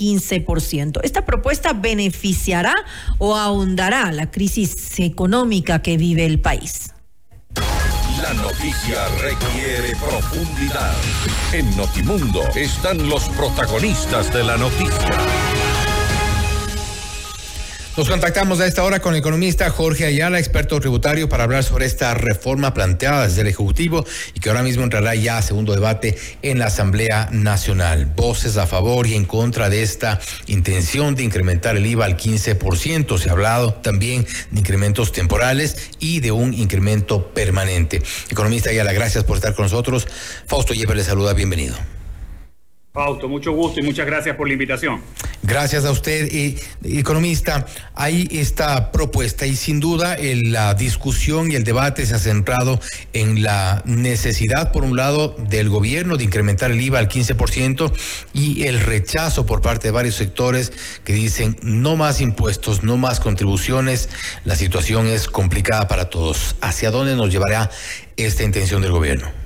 15%. ¿Esta propuesta beneficiará o ahondará la crisis económica que vive el país? La noticia requiere profundidad. En Notimundo están los protagonistas de la noticia. Nos contactamos a esta hora con el economista Jorge Ayala, experto tributario, para hablar sobre esta reforma planteada desde el Ejecutivo y que ahora mismo entrará ya a segundo debate en la Asamblea Nacional. Voces a favor y en contra de esta intención de incrementar el IVA al 15%. Se ha hablado también de incrementos temporales y de un incremento permanente. Economista Ayala, gracias por estar con nosotros. Fausto Yeper le saluda, bienvenido. Fausto, mucho gusto y muchas gracias por la invitación. Gracias a usted, economista. Hay esta propuesta y sin duda la discusión y el debate se ha centrado en la necesidad, por un lado, del gobierno de incrementar el IVA al 15% y el rechazo por parte de varios sectores que dicen no más impuestos, no más contribuciones. La situación es complicada para todos. ¿Hacia dónde nos llevará esta intención del gobierno?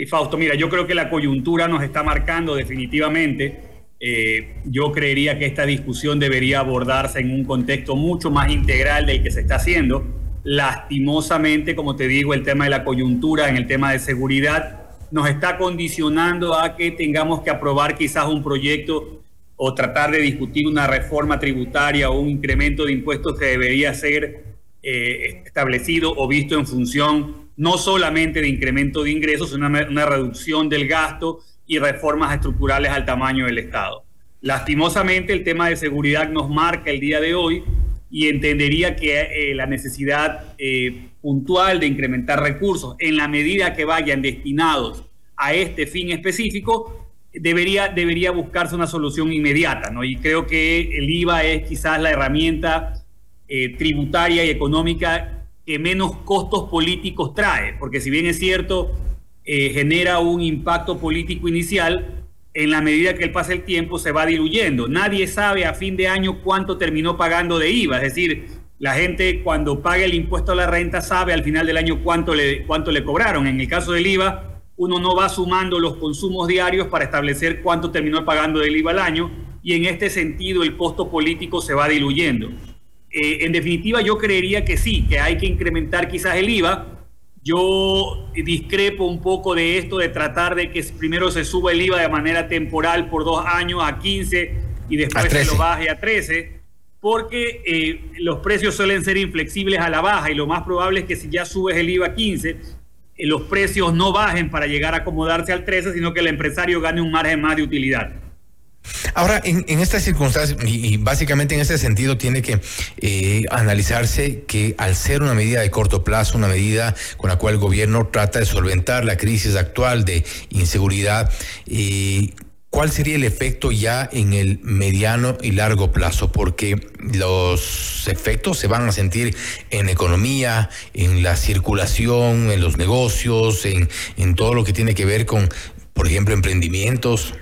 Sí, Fausto, mira, yo creo que la coyuntura nos está marcando definitivamente. Eh, yo creería que esta discusión debería abordarse en un contexto mucho más integral del que se está haciendo. Lastimosamente, como te digo, el tema de la coyuntura en el tema de seguridad nos está condicionando a que tengamos que aprobar quizás un proyecto o tratar de discutir una reforma tributaria o un incremento de impuestos que debería ser eh, establecido o visto en función no solamente de incremento de ingresos, sino una, una reducción del gasto y reformas estructurales al tamaño del Estado. Lastimosamente, el tema de seguridad nos marca el día de hoy y entendería que eh, la necesidad eh, puntual de incrementar recursos en la medida que vayan destinados a este fin específico, debería, debería buscarse una solución inmediata. ¿no? Y creo que el IVA es quizás la herramienta eh, tributaria y económica que menos costos políticos trae, porque si bien es cierto, eh, genera un impacto político inicial, en la medida que él pasa el tiempo se va diluyendo. Nadie sabe a fin de año cuánto terminó pagando de IVA, es decir, la gente cuando paga el impuesto a la renta sabe al final del año cuánto le, cuánto le cobraron. En el caso del IVA, uno no va sumando los consumos diarios para establecer cuánto terminó pagando del IVA al año y en este sentido el costo político se va diluyendo. Eh, en definitiva, yo creería que sí, que hay que incrementar quizás el IVA. Yo discrepo un poco de esto de tratar de que primero se suba el IVA de manera temporal por dos años a 15 y después se lo baje a 13, porque eh, los precios suelen ser inflexibles a la baja y lo más probable es que si ya subes el IVA a 15, eh, los precios no bajen para llegar a acomodarse al 13, sino que el empresario gane un margen más de utilidad. Ahora, en, estas circunstancias, y, básicamente en ese sentido, tiene que eh, analizarse que al ser una medida de corto plazo, una medida con la cual el gobierno trata de solventar la crisis actual de inseguridad, eh, ¿cuál sería el efecto ya en el mediano y largo plazo? Porque los efectos se van a sentir en economía, en la circulación, en los negocios, en, en todo lo que tiene que ver con, por ejemplo, emprendimientos.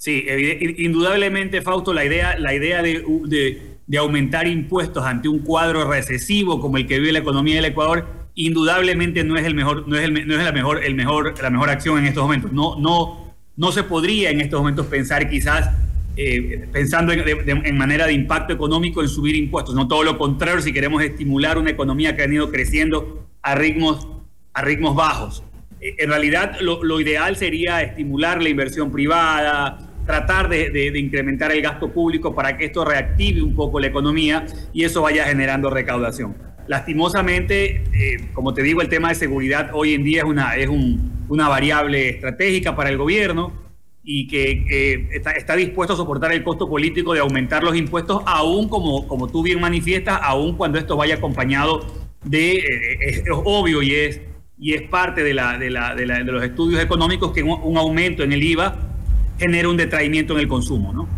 Sí, indudablemente, Fausto, la idea, la idea de, de, aumentar impuestos ante un cuadro recesivo como el que vive la economía del Ecuador, indudablemente no es el mejor, no es, el, no es la mejor, el mejor, la mejor acción en estos momentos. No, no, no se podría en estos momentos pensar quizás eh, pensando en, manera de impacto económico en subir impuestos. No todo lo contrario, si queremos estimular una economía que ha ido creciendo a ritmos, a ritmos bajos. Eh, en realidad, lo, lo ideal sería estimular la inversión privada, tratar de, incrementar el gasto público para que esto reactive un poco la economía y eso vaya generando recaudación. Lastimosamente, eh, como te digo, el tema de seguridad hoy en día es una, es una variable estratégica para el gobierno y que está, dispuesto a soportar el costo político de aumentar los impuestos, aún como, como tú bien manifiestas, aún cuando esto vaya acompañado de, eh, es, obvio y es, y es parte de, la, de, la, de, los estudios económicos que un aumento en el IVA genera un detraimiento en el consumo, ¿no?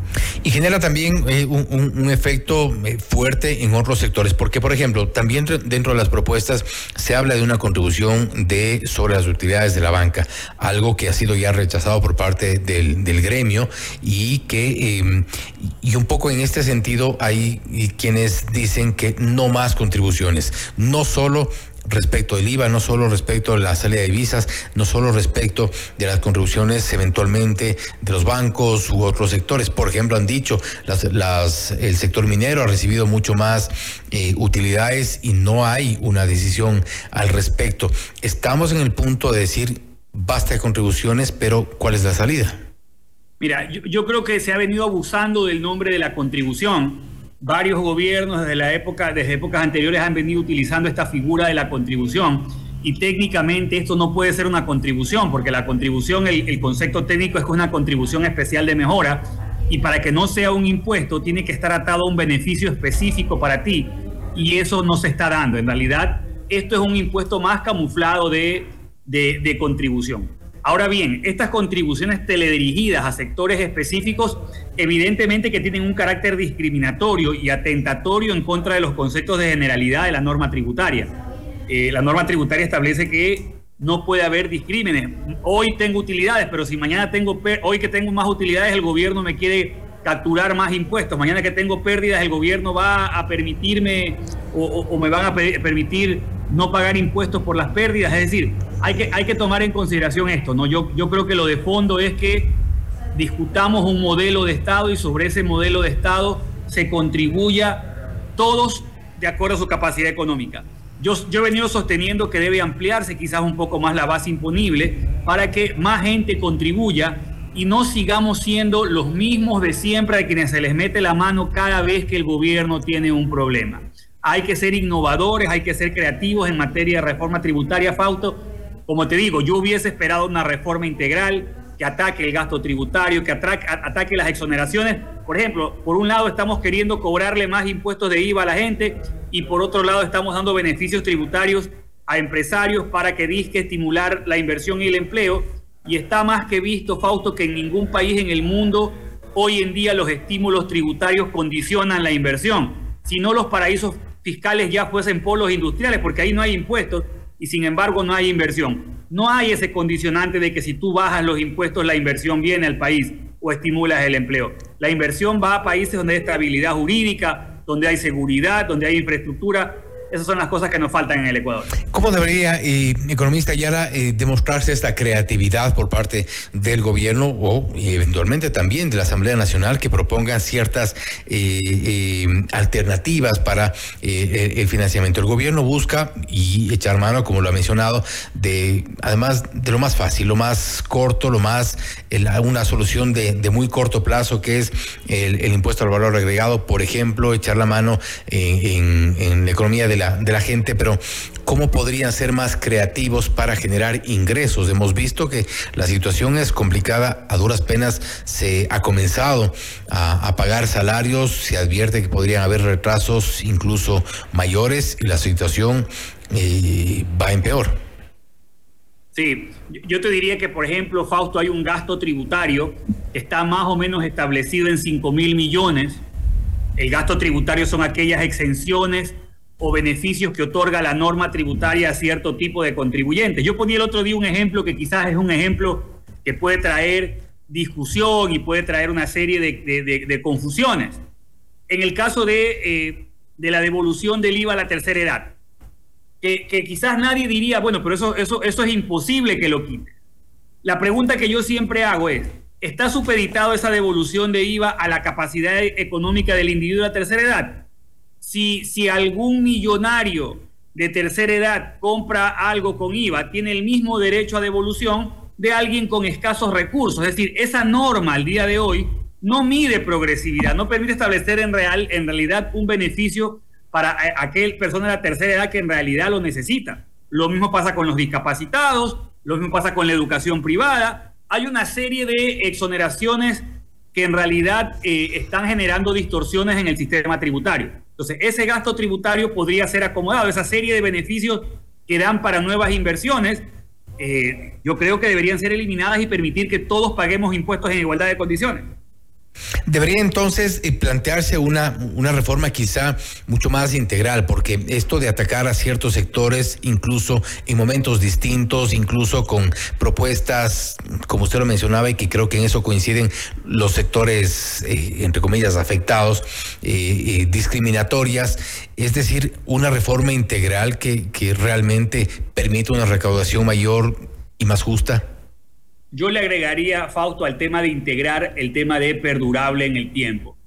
Y genera también eh, un, efecto eh, fuerte en otros sectores, porque por ejemplo, también dentro de las propuestas se habla de una contribución de sobre las utilidades de la banca, algo que ha sido ya rechazado por parte del, gremio y que em, y un poco en este sentido hay quienes dicen que no más contribuciones, no solo respecto del IVA, no solo respecto de la salida de divisas, no solo respecto de las contribuciones eventualmente de los bancos u otros sectores. Por ejemplo, han dicho, las, el sector minero ha recibido mucho más eh, utilidades y no hay una decisión al respecto. Estamos en el punto de decir, basta de contribuciones, pero ¿cuál es la salida? Mira, yo, creo que se ha venido abusando del nombre de la contribución. Varios gobiernos desde la época, desde épocas anteriores han venido utilizando esta figura de la contribución y técnicamente esto no puede ser una contribución, porque la contribución, el, concepto técnico es que es una contribución especial de mejora y para que no sea un impuesto tiene que estar atado a un beneficio específico para ti y eso no se está dando. En realidad, esto es un impuesto más camuflado de, de contribución. Ahora bien, estas contribuciones teledirigidas a sectores específicos, evidentemente que tienen un carácter discriminatorio y atentatorio en contra de los conceptos de generalidad de la norma tributaria. Eh, la norma tributaria establece que no puede haber discrímenes. Hoy tengo utilidades, pero si mañana tengo, hoy que tengo más utilidades, el gobierno me quiere capturar más impuestos. Mañana que tengo pérdidas, el gobierno va a permitirme o, me van a permitir no pagar impuestos por las pérdidas. Es decir, hay que, hay que tomar en consideración esto. ¿no? Yo, yo creo que lo de fondo es que discutamos un modelo de Estado y sobre ese modelo de Estado se contribuya todos de acuerdo a su capacidad económica. Yo, yo, he venido sosteniendo que debe ampliarse quizás un poco más la base imponible para que más gente contribuya y no sigamos siendo los mismos de siempre a quienes se les mete la mano cada vez que el gobierno tiene un problema. Hay que ser innovadores, hay que ser creativos en materia de reforma tributaria, Fausto. Como te digo, yo hubiese esperado una reforma integral que ataque el gasto tributario, que ataque, las exoneraciones. Por ejemplo, por un lado estamos queriendo cobrarle más impuestos de IVA a la gente y por otro lado estamos dando beneficios tributarios a empresarios para que disque estimular la inversión y el empleo y está más que visto, Fausto, que en ningún país en el mundo hoy en día los estímulos tributarios condicionan la inversión, si no los paraísos fiscales ya fuesen polos industriales, porque ahí no hay impuestos y sin embargo no hay inversión. No hay ese condicionante de que si tú bajas los impuestos la inversión viene al país o estimulas el empleo. La inversión va a países donde hay estabilidad jurídica, donde hay seguridad, donde hay infraestructura esas son las cosas que nos faltan en el Ecuador. ¿Cómo debería, eh, economista Yara, eh, demostrarse esta creatividad por parte del gobierno o eventualmente también de la Asamblea Nacional que propongan ciertas eh, alternativas para el financiamiento? El gobierno busca y echar mano, como lo ha mencionado, de además de lo más fácil, lo más corto, lo más una solución de, muy corto plazo que es el, impuesto al valor agregado, por ejemplo, echar la mano en, en la economía de de la gente, pero ¿cómo podrían ser más creativos para generar ingresos? Hemos visto que la situación es complicada, a duras penas se ha comenzado a, pagar salarios, se advierte que podrían haber retrasos incluso mayores y la situación eh, va en peor. Sí, yo te diría que, por ejemplo, Fausto, hay un gasto tributario que está más o menos establecido en 5 mil millones. El gasto tributario son aquellas exenciones o beneficios que otorga la norma tributaria a cierto tipo de contribuyentes. Yo ponía el otro día un ejemplo que quizás es un ejemplo que puede traer discusión y puede traer una serie de, confusiones. En el caso eh, de, la devolución del IVA a la tercera edad, que, quizás nadie diría, bueno, pero eso, eso, eso es imposible que lo quite. La pregunta que yo siempre hago es, ¿está supeditado esa devolución de IVA a la capacidad económica del individuo de la tercera edad? Si, algún millonario de tercera edad compra algo con IVA, tiene el mismo derecho a devolución de alguien con escasos recursos. Es decir, esa norma al día de hoy no mide progresividad, no permite establecer en, real, en realidad un beneficio para aquel persona de la tercera edad que en realidad lo necesita. Lo mismo pasa con los discapacitados, lo mismo pasa con la educación privada. Hay una serie de exoneraciones que en realidad eh, están generando distorsiones en el sistema tributario. Entonces, ese gasto tributario podría ser acomodado, esa serie de beneficios que dan para nuevas inversiones, eh, yo creo que deberían ser eliminadas y permitir que todos paguemos impuestos en igualdad de condiciones. Debería entonces eh, plantearse una, una reforma quizá mucho más integral, porque esto de atacar a ciertos sectores, incluso en momentos distintos, incluso con propuestas, como usted lo mencionaba, y que creo que en eso coinciden los sectores, eh, entre comillas, afectados, eh, discriminatorias, es decir, una reforma integral que, que realmente permita una recaudación mayor y más justa. Yo le agregaría, Fausto, al tema de integrar el tema de perdurable en el tiempo.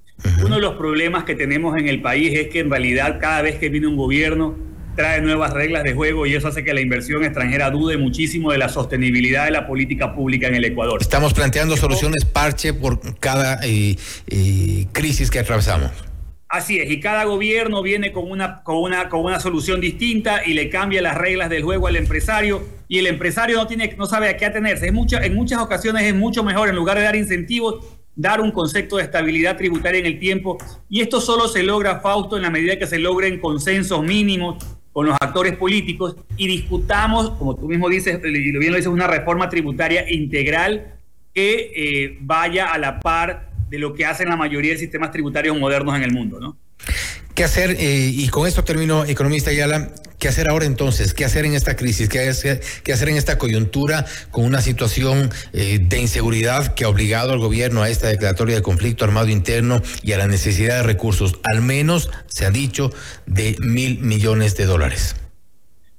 Uno de los problemas que tenemos en el país es que en realidad cada vez que viene un gobierno trae nuevas reglas de juego y eso hace que la inversión extranjera dude muchísimo de la sostenibilidad de la política pública en el Ecuador. Estamos planteando soluciones parche por cada eh, eh, crisis que atravesamos. Así es, y cada gobierno viene con una, con, una, con una solución distinta y le cambia las reglas del juego al empresario y el empresario no, tiene, no sabe a qué atenerse. Es mucha, en muchas ocasiones es mucho mejor, en lugar de dar incentivos, dar un concepto de estabilidad tributaria en el tiempo. Y esto solo se logra, Fausto, en la medida que se logren consensos mínimos con los actores políticos y discutamos, como tú mismo dices, y bien lo dices, una reforma tributaria integral que eh, vaya a la par de lo que hacen la mayoría de sistemas tributarios modernos en el mundo, ¿no? ¿Qué hacer? Eh, y con esto termino, economista Ayala. ¿Qué hacer ahora entonces? ¿Qué hacer en esta crisis? ¿Qué hacer, qué hacer en esta coyuntura con una situación eh, de inseguridad que ha obligado al gobierno a esta declaratoria de conflicto armado interno y a la necesidad de recursos, al menos se ha dicho, de mil millones de dólares?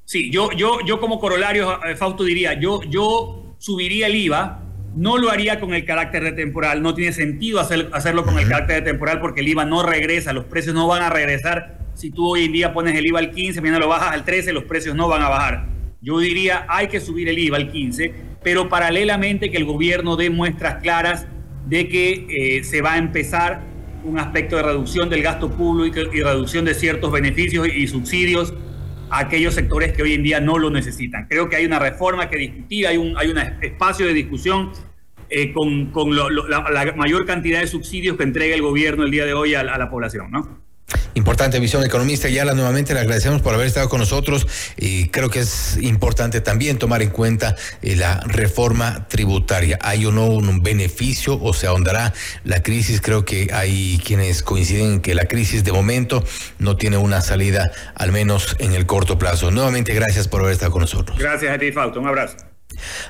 Sí, yo, yo, yo como corolario, eh, Fausto diría, yo, yo subiría el IVA no lo haría con el carácter de temporal, no tiene sentido hacerlo con el carácter de temporal porque el IVA no regresa, los precios no van a regresar. Si tú hoy en día pones el IVA al 15, mañana lo bajas al 13, los precios no van a bajar. Yo diría, hay que subir el IVA al 15, pero paralelamente que el gobierno dé muestras claras de que eh, se va a empezar un aspecto de reducción del gasto público y reducción de ciertos beneficios y subsidios a aquellos sectores que hoy en día no lo necesitan. Creo que hay una reforma que discutir, hay un, hay un espacio de discusión eh, con, con la, mayor cantidad de subsidios que entrega el gobierno el día de hoy a, la población, ¿no? Importante visión economista. Yala, nuevamente le agradecemos por haber estado con nosotros y creo que es importante también tomar en cuenta eh, la reforma tributaria. ¿Hay o no un beneficio o se ahondará la crisis? Creo que hay quienes coinciden en que la crisis de momento no tiene una salida, al menos en el corto plazo. Nuevamente, gracias por haber estado con nosotros. Gracias a ti, Fausto. Un abrazo.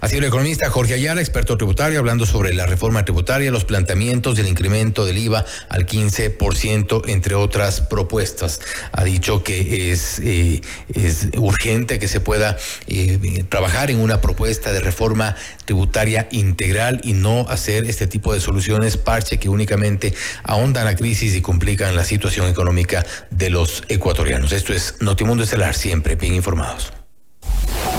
Sido el economista Jorge Ayala, experto tributario, hablando sobre la reforma tributaria, los planteamientos del incremento del IVA al 15%, entre otras propuestas. Ha dicho que es, eh, urgente que se pueda eh, trabajar en una propuesta de reforma tributaria integral y no hacer este tipo de soluciones parche que únicamente ahondan la crisis y complican la situación económica de los ecuatorianos. Esto es Notimundo Estelar, siempre bien informados.